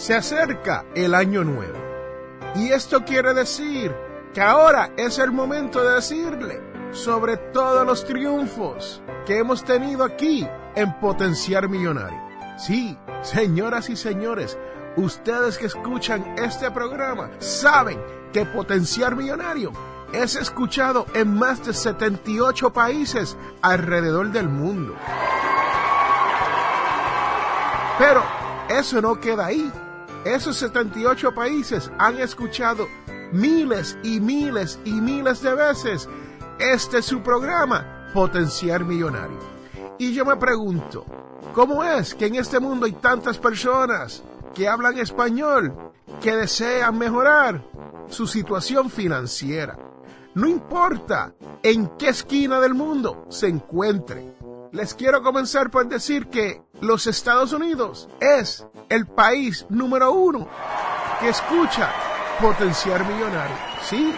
Se acerca el año nuevo. Y esto quiere decir que ahora es el momento de decirle sobre todos los triunfos que hemos tenido aquí en Potenciar Millonario. Sí, señoras y señores, ustedes que escuchan este programa saben que Potenciar Millonario es escuchado en más de 78 países alrededor del mundo. Pero eso no queda ahí. Esos 78 países han escuchado miles y miles y miles de veces este es su programa, Potenciar Millonario. Y yo me pregunto, ¿cómo es que en este mundo hay tantas personas que hablan español que desean mejorar su situación financiera? No importa en qué esquina del mundo se encuentre. Les quiero comenzar por decir que los Estados Unidos es el país número uno que escucha potenciar millonario. Sí,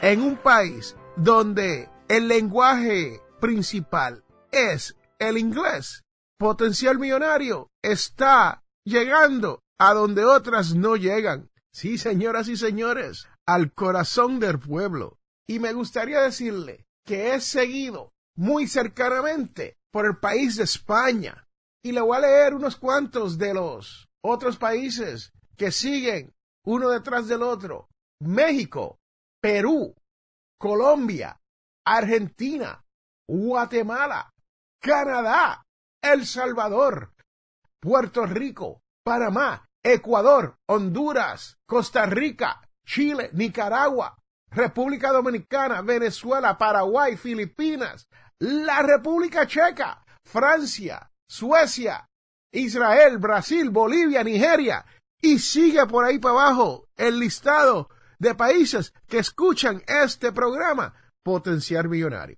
en un país donde el lenguaje principal es el inglés, potencial millonario está llegando a donde otras no llegan. Sí, señoras y señores, al corazón del pueblo. Y me gustaría decirle que es seguido muy cercanamente por el país de España, y le voy a leer unos cuantos de los otros países que siguen uno detrás del otro. México, Perú, Colombia, Argentina, Guatemala, Canadá, El Salvador, Puerto Rico, Panamá, Ecuador, Honduras, Costa Rica, Chile, Nicaragua, República Dominicana, Venezuela, Paraguay, Filipinas, la República Checa, Francia, Suecia, Israel, Brasil, Bolivia, Nigeria, y sigue por ahí para abajo el listado de países que escuchan este programa, Potenciar Millonario.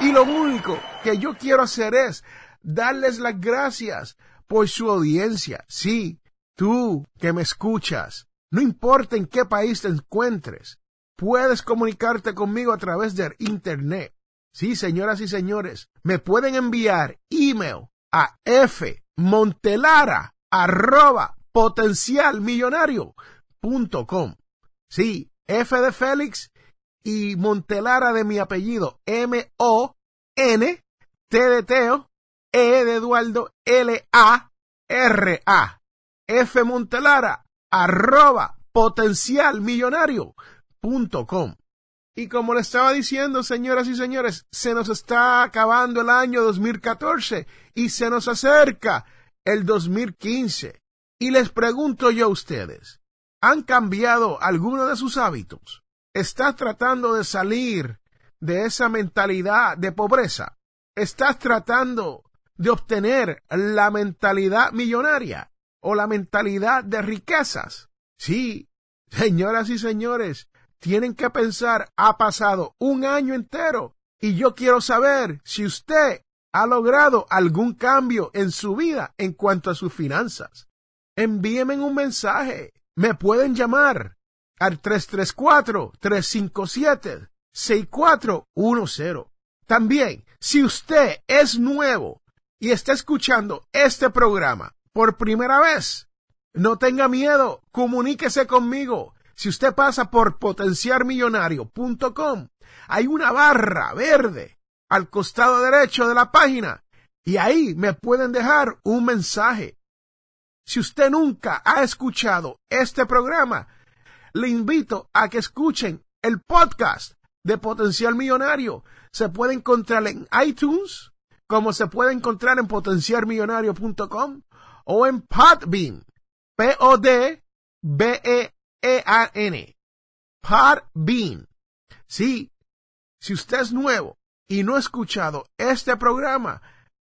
Y lo único que yo quiero hacer es darles las gracias por su audiencia. Sí, tú que me escuchas, no importa en qué país te encuentres, puedes comunicarte conmigo a través del Internet. Sí, señoras y señores, me pueden enviar email a fmontelara arroba potencialmillonario.com. Sí, F de Félix y Montelara de mi apellido, M-O-N, T de Teo, E de Eduardo, L-A-R-A. F Montelara potencialmillonario.com. Y como le estaba diciendo, señoras y señores, se nos está acabando el año 2014 y se nos acerca el 2015. Y les pregunto yo a ustedes, ¿han cambiado alguno de sus hábitos? ¿Estás tratando de salir de esa mentalidad de pobreza? ¿Estás tratando de obtener la mentalidad millonaria o la mentalidad de riquezas? Sí, señoras y señores, tienen que pensar, ha pasado un año entero y yo quiero saber si usted ha logrado algún cambio en su vida en cuanto a sus finanzas. Envíenme un mensaje. Me pueden llamar al 334-357-6410. También, si usted es nuevo y está escuchando este programa por primera vez, no tenga miedo, comuníquese conmigo si usted pasa por potenciarmillonario.com, hay una barra verde al costado derecho de la página Y ahí me pueden dejar un mensaje. Si usted nunca ha escuchado este programa, le invito a que escuchen el podcast de Potencial Millonario. Se puede encontrar en iTunes, como se puede encontrar en potencialmillonario.com o en Podbean. P-O-D-B-E-E-A-N. Podbean. Sí, si usted es nuevo y no ha escuchado este programa,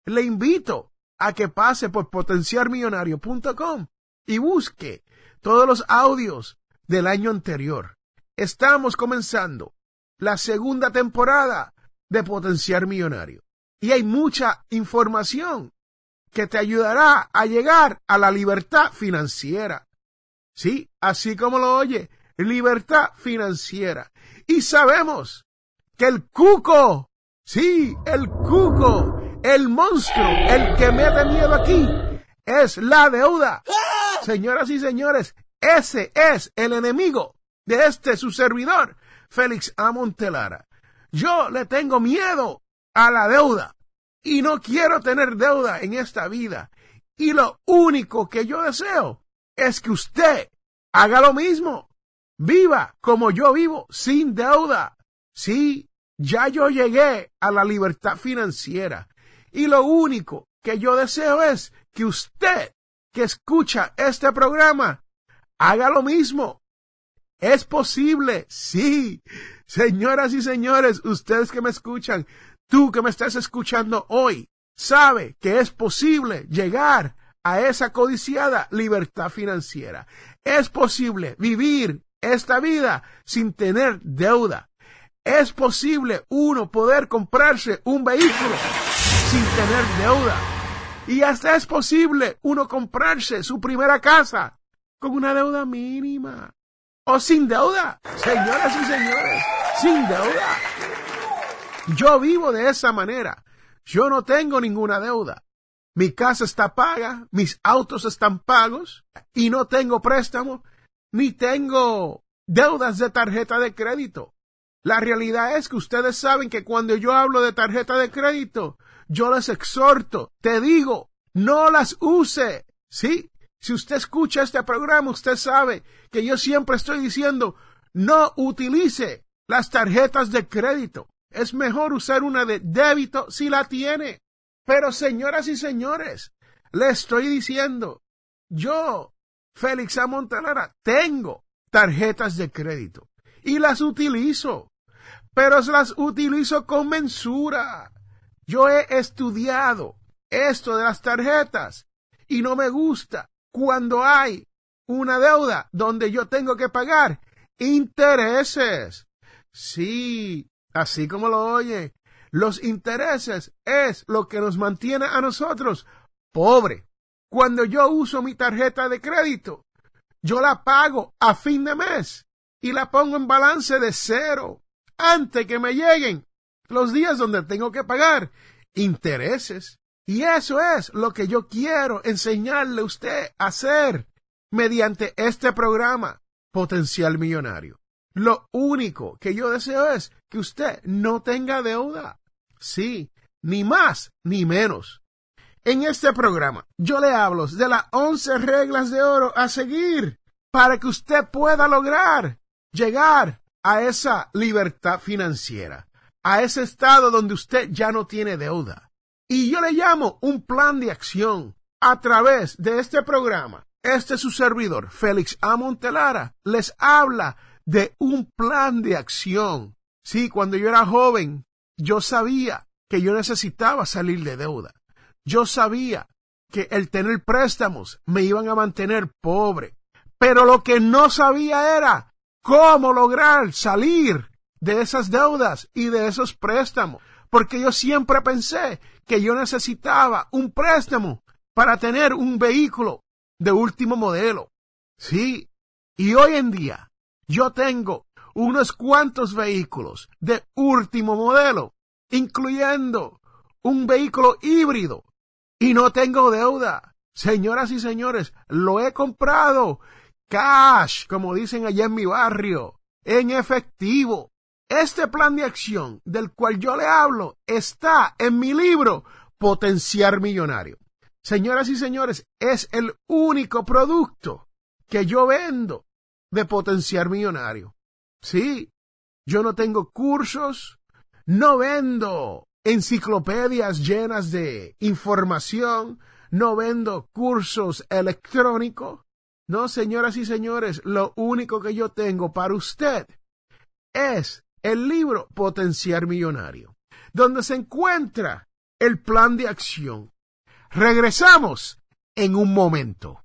le invito a que pase por potenciarmillonario.com y busque todos los audios del año anterior. Estamos comenzando la segunda temporada de Potenciar Millonario y hay mucha información que te ayudará a llegar a la libertad financiera. Sí, así como lo oye, libertad financiera. Y sabemos que el cuco, sí, el cuco, el monstruo, el que mete miedo aquí, es la deuda. Señoras y señores, ese es el enemigo de este su servidor, Félix Amontelara. Yo le tengo miedo a la deuda y no quiero tener deuda en esta vida. Y lo único que yo deseo es que usted haga lo mismo. Viva como yo vivo, sin deuda. Sí, ya yo llegué a la libertad financiera. Y lo único que yo deseo es que usted que escucha este programa haga lo mismo. Es posible, sí. Señoras y señores, ustedes que me escuchan, tú que me estás escuchando hoy, sabe que es posible llegar a esa codiciada libertad financiera. Es posible vivir esta vida sin tener deuda. Es posible uno poder comprarse un vehículo sin tener deuda. Y hasta es posible uno comprarse su primera casa con una deuda mínima. O sin deuda, señoras y señores, sin deuda. Yo vivo de esa manera. Yo no tengo ninguna deuda. Mi casa está paga, mis autos están pagos y no tengo préstamo ni tengo deudas de tarjeta de crédito. La realidad es que ustedes saben que cuando yo hablo de tarjeta de crédito, yo les exhorto, te digo, no las use. Sí, si usted escucha este programa, usted sabe que yo siempre estoy diciendo, no utilice las tarjetas de crédito. Es mejor usar una de débito si la tiene. Pero señoras y señores, le estoy diciendo, yo, Félix Amontalara, tengo tarjetas de crédito y las utilizo, pero las utilizo con mensura. Yo he estudiado esto de las tarjetas y no me gusta cuando hay una deuda donde yo tengo que pagar intereses. Sí, así como lo oye, los intereses es lo que nos mantiene a nosotros pobre. Cuando yo uso mi tarjeta de crédito, yo la pago a fin de mes y la pongo en balance de cero antes que me lleguen los días donde tengo que pagar intereses. Y eso es lo que yo quiero enseñarle a usted a hacer mediante este programa Potencial Millonario. Lo único que yo deseo es que usted no tenga deuda. Sí, ni más ni menos. En este programa yo le hablo de las once reglas de oro a seguir para que usted pueda lograr llegar a esa libertad financiera, a ese estado donde usted ya no tiene deuda. Y yo le llamo un plan de acción a través de este programa. Este es su servidor, Félix A. Montelara, les habla de un plan de acción. Sí, cuando yo era joven, yo sabía que yo necesitaba salir de deuda. Yo sabía que el tener préstamos me iban a mantener pobre. Pero lo que no sabía era cómo lograr salir de esas deudas y de esos préstamos. Porque yo siempre pensé que yo necesitaba un préstamo para tener un vehículo de último modelo. Sí, y hoy en día yo tengo unos cuantos vehículos de último modelo, incluyendo un vehículo híbrido, y no tengo deuda. Señoras y señores, lo he comprado cash, como dicen allá en mi barrio, en efectivo. Este plan de acción del cual yo le hablo está en mi libro Potenciar Millonario. Señoras y señores, es el único producto que yo vendo de Potenciar Millonario. Sí, yo no tengo cursos, no vendo enciclopedias llenas de información, no vendo cursos electrónicos. No, señoras y señores, lo único que yo tengo para usted es el libro Potenciar Millonario, donde se encuentra el plan de acción. Regresamos en un momento.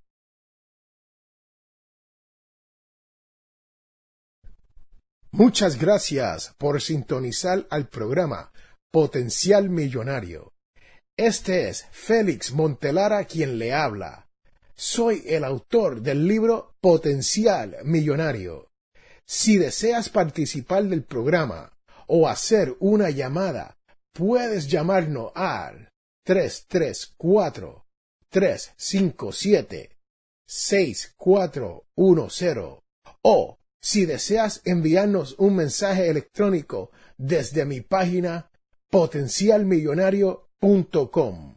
Muchas gracias por sintonizar al programa Potencial Millonario. Este es Félix Montelara quien le habla. Soy el autor del libro Potencial Millonario. Si deseas participar del programa o hacer una llamada, puedes llamarnos al 334 357 6410 o si deseas enviarnos un mensaje electrónico desde mi página potencialmillonario.com.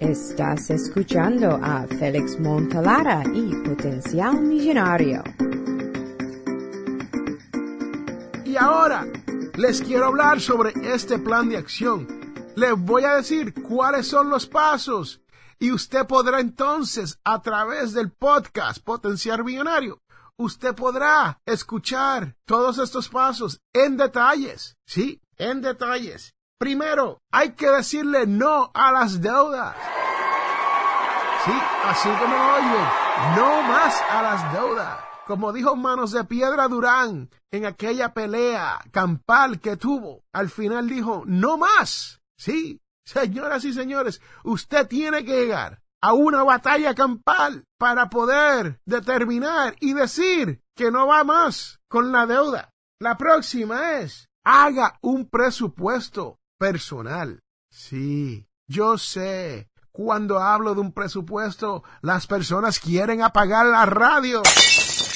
Estás escuchando a Félix Montalara y Potencial Millonario. Y ahora les quiero hablar sobre este plan de acción. Les voy a decir cuáles son los pasos y usted podrá entonces a través del podcast Potenciar Millonario, usted podrá escuchar todos estos pasos en detalles, ¿sí? En detalles. Primero, hay que decirle no a las deudas. Sí, así como lo oyen, no más a las deudas. Como dijo Manos de Piedra Durán en aquella pelea campal que tuvo, al final dijo, no más. Sí, señoras y señores, usted tiene que llegar a una batalla campal para poder determinar y decir que no va más con la deuda. La próxima es, haga un presupuesto personal. Sí, yo sé, cuando hablo de un presupuesto, las personas quieren apagar la radio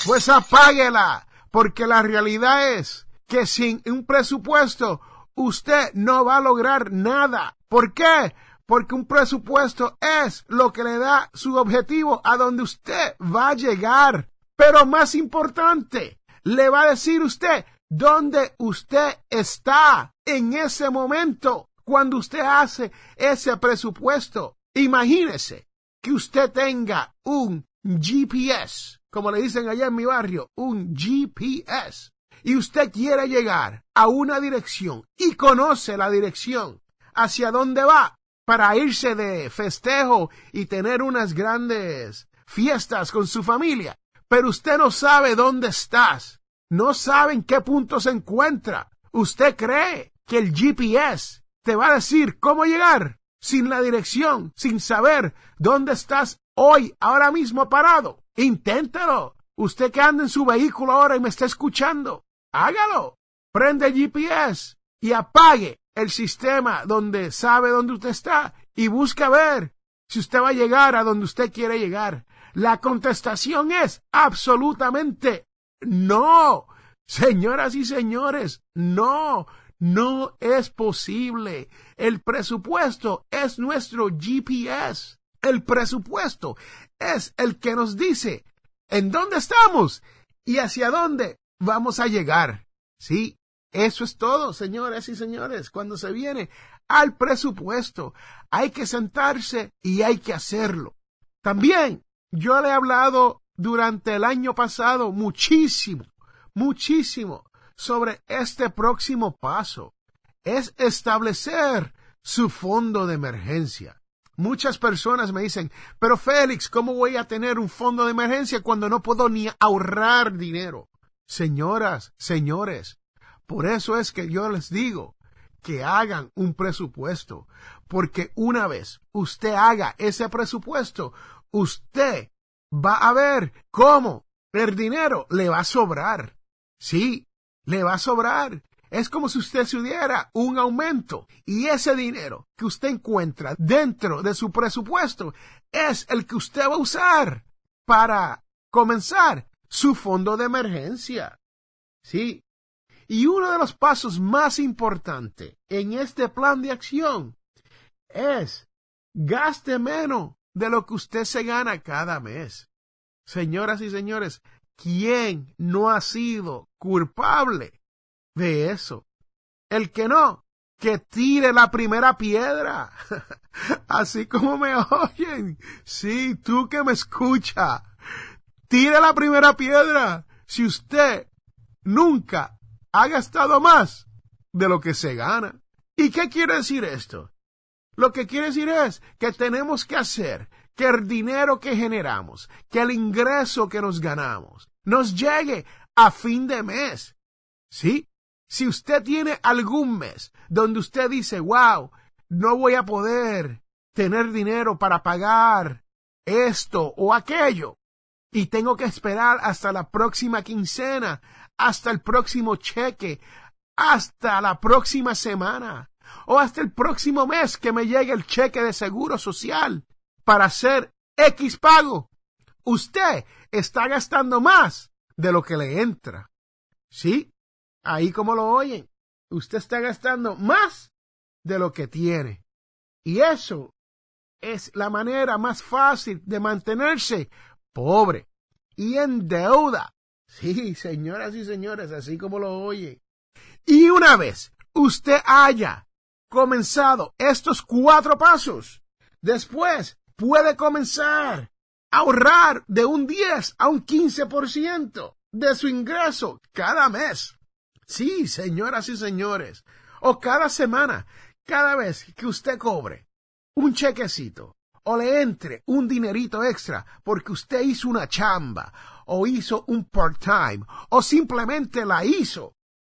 pues apáguela, porque la realidad es que sin un presupuesto usted no va a lograr nada. ¿Por qué? Porque un presupuesto es lo que le da su objetivo a donde usted va a llegar. Pero más importante, le va a decir usted dónde usted está en ese momento cuando usted hace ese presupuesto. Imagínese que usted tenga un GPS como le dicen allá en mi barrio, un GPS. Y usted quiere llegar a una dirección y conoce la dirección hacia dónde va para irse de festejo y tener unas grandes fiestas con su familia. Pero usted no sabe dónde estás, no sabe en qué punto se encuentra. Usted cree que el GPS te va a decir cómo llegar sin la dirección, sin saber dónde estás hoy, ahora mismo parado. Inténtalo. Usted que anda en su vehículo ahora y me está escuchando, hágalo. Prende el GPS y apague el sistema donde sabe dónde usted está y busca ver si usted va a llegar a donde usted quiere llegar. La contestación es absolutamente no. Señoras y señores, no, no es posible. El presupuesto es nuestro GPS. El presupuesto es el que nos dice en dónde estamos y hacia dónde vamos a llegar. Sí, eso es todo, señores y señores. Cuando se viene al presupuesto, hay que sentarse y hay que hacerlo. También yo le he hablado durante el año pasado muchísimo, muchísimo sobre este próximo paso. Es establecer su fondo de emergencia. Muchas personas me dicen, pero Félix, ¿cómo voy a tener un fondo de emergencia cuando no puedo ni ahorrar dinero? Señoras, señores, por eso es que yo les digo que hagan un presupuesto, porque una vez usted haga ese presupuesto, usted va a ver cómo el dinero le va a sobrar. Sí, le va a sobrar. Es como si usted se diera un aumento y ese dinero que usted encuentra dentro de su presupuesto es el que usted va a usar para comenzar su fondo de emergencia. Sí. Y uno de los pasos más importantes en este plan de acción es gaste menos de lo que usted se gana cada mes. Señoras y señores, ¿quién no ha sido culpable de eso? El que no, que tire la primera piedra. Así como me oyen. Sí, tú que me escucha. Tire la primera piedra. Si usted nunca ha gastado más de lo que se gana. ¿Y qué quiere decir esto? Lo que quiere decir es que tenemos que hacer que el dinero que generamos, que el ingreso que nos ganamos, nos llegue a fin de mes. ¿Sí? Si usted tiene algún mes donde usted dice, wow, no voy a poder tener dinero para pagar esto o aquello, y tengo que esperar hasta la próxima quincena, hasta el próximo cheque, hasta la próxima semana, o hasta el próximo mes que me llegue el cheque de seguro social para hacer X pago. Usted está gastando más de lo que le entra. ¿Sí? Ahí como lo oyen, usted está gastando más de lo que tiene. Y eso es la manera más fácil de mantenerse pobre y en deuda. Sí, señoras y señores, así como lo oye. Y una vez usted haya comenzado estos cuatro pasos, después puede comenzar a ahorrar de un 10 a un 15% de su ingreso cada mes. Sí, señoras y señores. O cada semana, cada vez que usted cobre un chequecito o le entre un dinerito extra porque usted hizo una chamba o hizo un part-time o simplemente la hizo,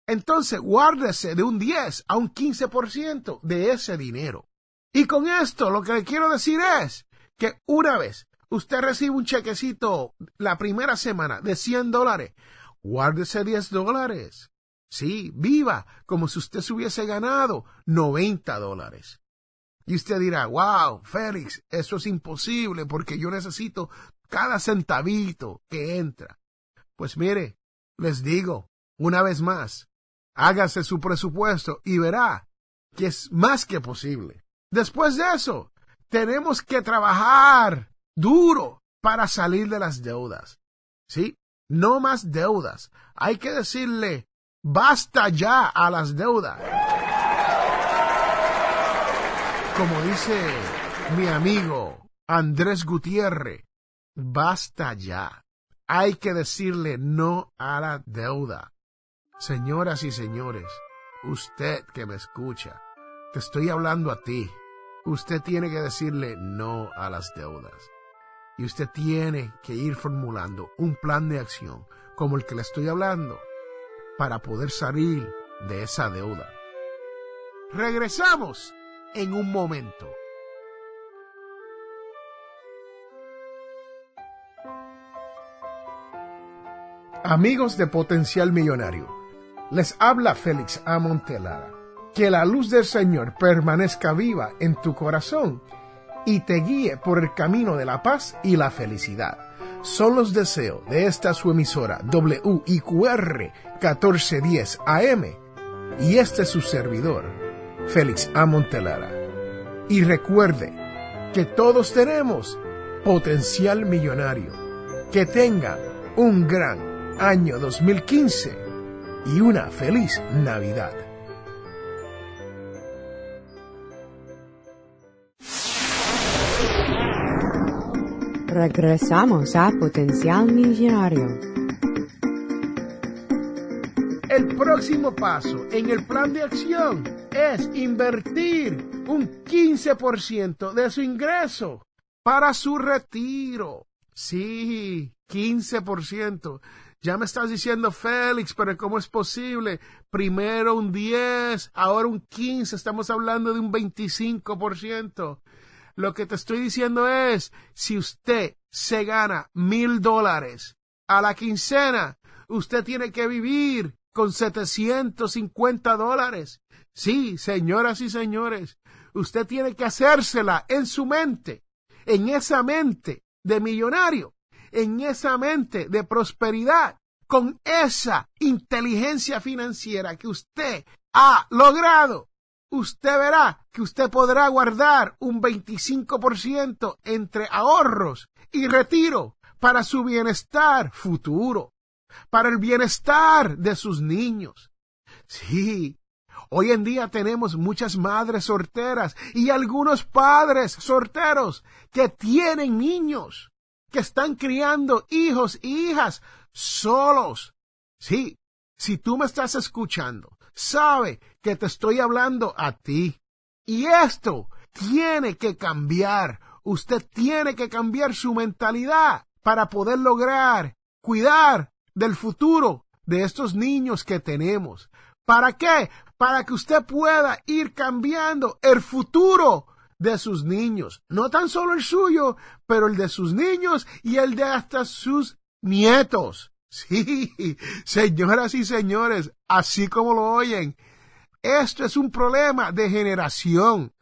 entonces guárdese de un 10 a un 15% de ese dinero. Y con esto lo que le quiero decir es que una vez usted recibe un chequecito la primera semana de 100 dólares, guárdese 10 dólares. Sí, viva como si usted se hubiese ganado 90 dólares. Y usted dirá, wow, Félix, eso es imposible porque yo necesito cada centavito que entra. Pues mire, les digo, una vez más, hágase su presupuesto y verá que es más que posible. Después de eso, tenemos que trabajar duro para salir de las deudas. ¿Sí? No más deudas. Hay que decirle Basta ya a las deudas. Como dice mi amigo Andrés Gutiérrez, basta ya. Hay que decirle no a la deuda. Señoras y señores, usted que me escucha, te estoy hablando a ti. Usted tiene que decirle no a las deudas. Y usted tiene que ir formulando un plan de acción como el que le estoy hablando para poder salir de esa deuda. Regresamos en un momento. Amigos de Potencial Millonario, les habla Félix A. Montelara. Que la luz del Señor permanezca viva en tu corazón y te guíe por el camino de la paz y la felicidad son los deseos de esta su emisora WIQR 1410 AM y este es su servidor, Félix A. Montelara. Y recuerde que todos tenemos potencial millonario. Que tenga un gran año 2015 y una feliz Navidad. Regresamos a Potencial Millonario. El próximo paso en el plan de acción es invertir un 15% de su ingreso para su retiro. Sí, 15%. Ya me estás diciendo, Félix, pero ¿cómo es posible? Primero un 10, ahora un 15, estamos hablando de un 25%. Lo que te estoy diciendo es, si usted se gana mil dólares a la quincena, usted tiene que vivir con 750 dólares. Sí, señoras y señores, usted tiene que hacérsela en su mente, en esa mente de millonario, en esa mente de prosperidad, con esa inteligencia financiera que usted ha logrado, usted verá que usted podrá guardar un 25% entre ahorros y retiro para su bienestar futuro, para el bienestar de sus niños. Sí, hoy en día tenemos muchas madres solteras y algunos padres solteros que tienen niños, que están criando hijos y hijas solos. Sí, si tú me estás escuchando, sabe que te estoy hablando a ti. Y esto tiene que cambiar. Usted tiene que cambiar su mentalidad para poder lograr cuidar del futuro de estos niños que tenemos. ¿Para qué? Para que usted pueda ir cambiando el futuro de sus niños. No tan solo el suyo, pero el de sus niños y el de hasta sus nietos. Sí, señoras y señores, así como lo oyen, esto es un problema de generación.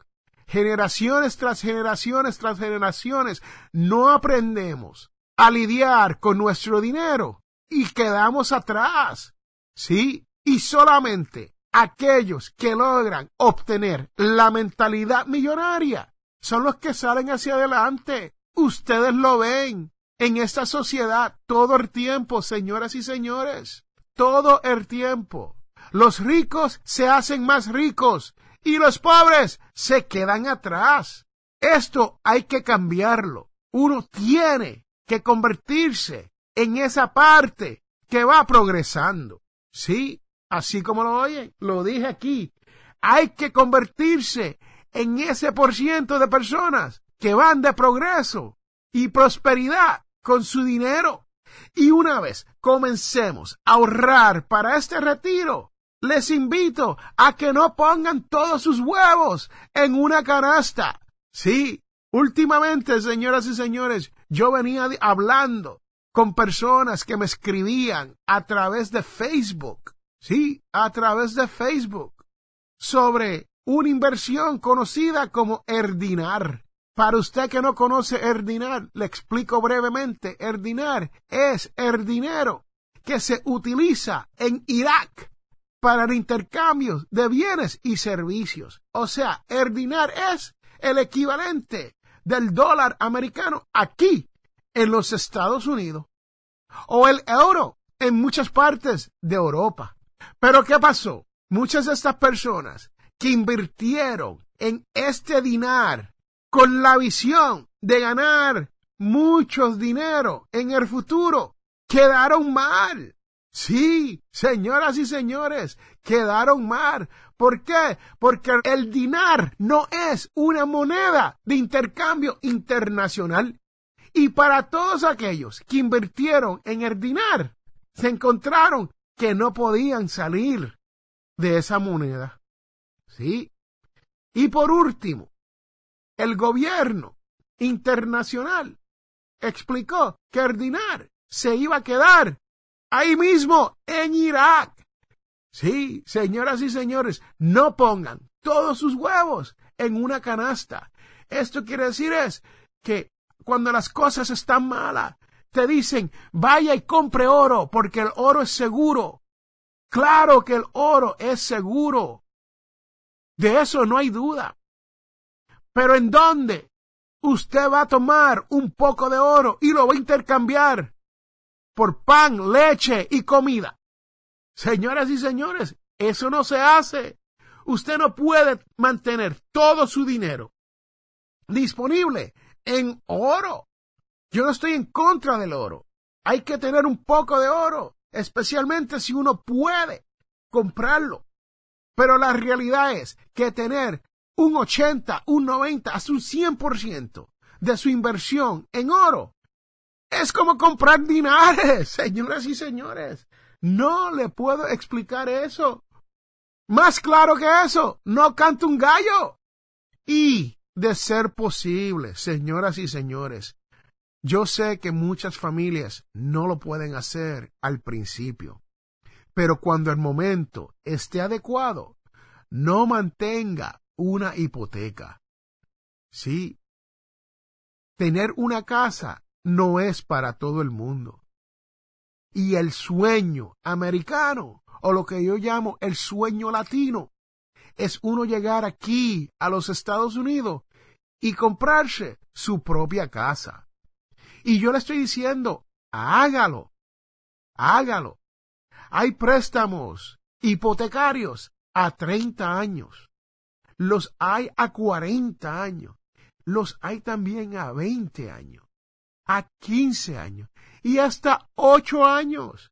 Generaciones tras generaciones tras generaciones no aprendemos a lidiar con nuestro dinero y quedamos atrás. Sí, y solamente aquellos que logran obtener la mentalidad millonaria son los que salen hacia adelante. Ustedes lo ven en esta sociedad todo el tiempo, señoras y señores, todo el tiempo. Los ricos se hacen más ricos y los pobres se quedan atrás. Esto hay que cambiarlo. Uno tiene que convertirse en esa parte que va progresando. Sí, así como lo oyen, lo dije aquí. Hay que convertirse en ese por ciento de personas que van de progreso y prosperidad con su dinero. Y una vez comencemos a ahorrar para este retiro, les invito a que no pongan todos sus huevos en una canasta. Sí, últimamente, señoras y señores, yo venía hablando con personas que me escribían a través de Facebook. Sí, a través de Facebook. Sobre una inversión conocida como Erdinar. Para usted que no conoce Erdinar, le explico brevemente. Erdinar es el dinero que se utiliza en Irak para el intercambio de bienes y servicios. O sea, Erdinar es el equivalente del dólar americano aquí en los Estados Unidos o el euro en muchas partes de Europa. Pero ¿qué pasó? Muchas de estas personas que invirtieron en este dinar con la visión de ganar mucho dinero en el futuro, quedaron mal. Sí, señoras y señores, quedaron mal. ¿Por qué? Porque el dinar no es una moneda de intercambio internacional. Y para todos aquellos que invirtieron en el dinar, se encontraron que no podían salir de esa moneda. ¿Sí? Y por último, el gobierno internacional explicó que el se iba a quedar ahí mismo en Irak. Sí, señoras y señores, no pongan todos sus huevos en una canasta. Esto quiere decir es que cuando las cosas están malas, te dicen, vaya y compre oro porque el oro es seguro. Claro que el oro es seguro. De eso no hay duda. Pero ¿en dónde? Usted va a tomar un poco de oro y lo va a intercambiar por pan, leche y comida. Señoras y señores, eso no se hace. Usted no puede mantener todo su dinero disponible en oro. Yo no estoy en contra del oro. Hay que tener un poco de oro, especialmente si uno puede comprarlo. Pero la realidad es que tener un 80, un 90, hasta un 100% de su inversión en oro es como comprar dinares, señoras y señores. No le puedo explicar eso. Más claro que eso, no canto un gallo. Y de ser posible, señoras y señores, yo sé que muchas familias no lo pueden hacer al principio, pero cuando el momento esté adecuado, no mantenga una hipoteca. Sí, tener una casa no es para todo el mundo. Y el sueño americano, o lo que yo llamo el sueño latino, es uno llegar aquí a los Estados Unidos y comprarse su propia casa. Y yo le estoy diciendo, hágalo, hágalo. Hay préstamos hipotecarios a 30 años. Los hay a 40 años. Los hay también a 20 años, a 15 años y hasta 8 años.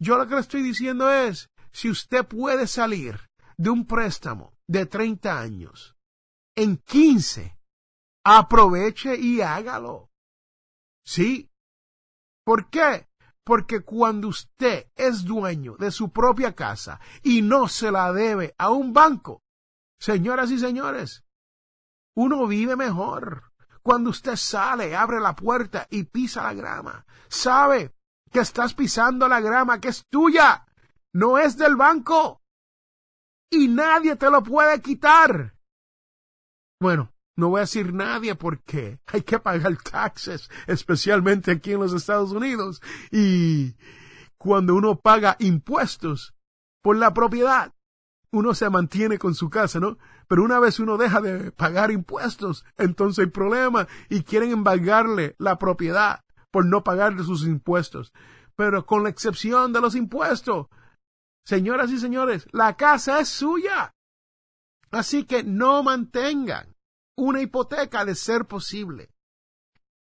Yo lo que le estoy diciendo es, si usted puede salir de un préstamo de 30 años en 15, aproveche y hágalo. Sí. ¿Por qué? Porque cuando usted es dueño de su propia casa y no se la debe a un banco, señoras y señores, uno vive mejor. Cuando usted sale, abre la puerta y pisa la grama, sabe que estás pisando la grama que es tuya, no es del banco. Y nadie te lo puede quitar. Bueno, no voy a decir nadie porque hay que pagar taxes, especialmente aquí en los Estados Unidos. Y cuando uno paga impuestos por la propiedad, uno se mantiene con su casa, ¿no? Pero una vez uno deja de pagar impuestos, entonces hay problema y quieren embargarle la propiedad por no pagarle sus impuestos. Pero con la excepción de los impuestos, señoras y señores, la casa es suya. Así que no mantengan una hipoteca de ser posible.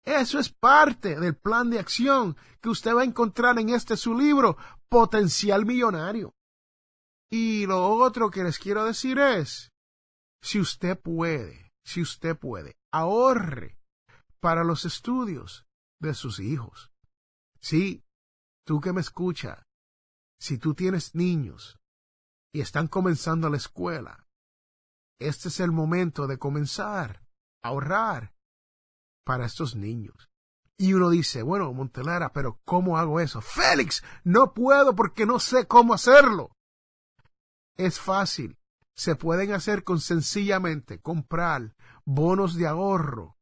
Eso es parte del plan de acción que usted va a encontrar en este su libro, Potencial Millonario. Y lo otro que les quiero decir es, si usted puede, si usted puede, ahorre para los estudios de sus hijos. Sí, tú que me escucha, si tú tienes niños y están comenzando la escuela, este es el momento de comenzar a ahorrar para estos niños. Y uno dice, bueno, Montelara, pero ¿cómo hago eso? Félix, no puedo porque no sé cómo hacerlo. Es fácil. Se pueden hacer con sencillamente comprar bonos de ahorro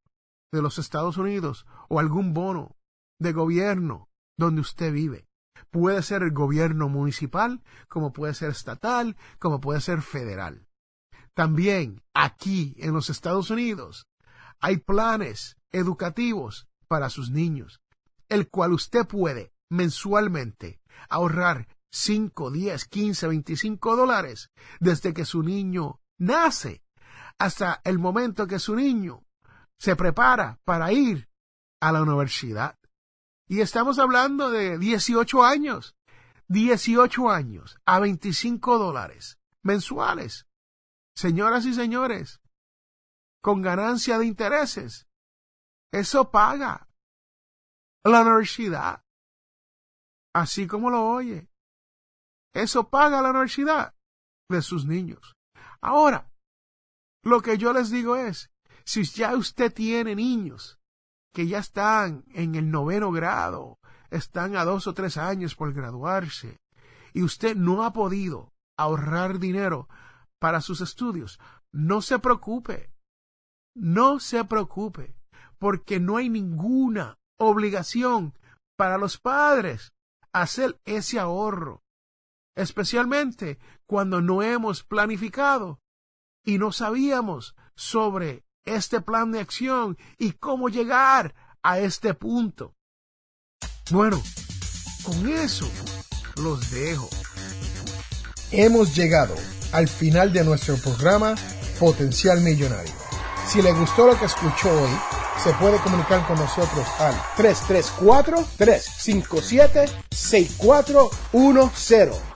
de los Estados Unidos o algún bono de gobierno donde usted vive. Puede ser el gobierno municipal, como puede ser estatal, como puede ser federal. También aquí en los Estados Unidos hay planes educativos para sus niños, el cual usted puede mensualmente ahorrar 5, 10, 15, 25 dólares desde que su niño nace hasta el momento que su niño se prepara para ir a la universidad. Y estamos hablando de 18 años, 18 años a 25 dólares mensuales. Señoras y señores, con ganancia de intereses, eso paga la universidad. Así como lo oye. Eso paga la universidad de sus niños. Ahora, lo que yo les digo es, si ya usted tiene niños que ya están en el noveno grado, están a dos o tres años por graduarse, y usted no ha podido ahorrar dinero para sus estudios. No se preocupe, no se preocupe, porque no hay ninguna obligación para los padres hacer ese ahorro, especialmente cuando no hemos planificado y no sabíamos sobre este plan de acción y cómo llegar a este punto. Bueno, con eso los dejo. Hemos llegado al final de nuestro programa Potencial Millonario. Si le gustó lo que escuchó hoy, se puede comunicar con nosotros al 334-357-6410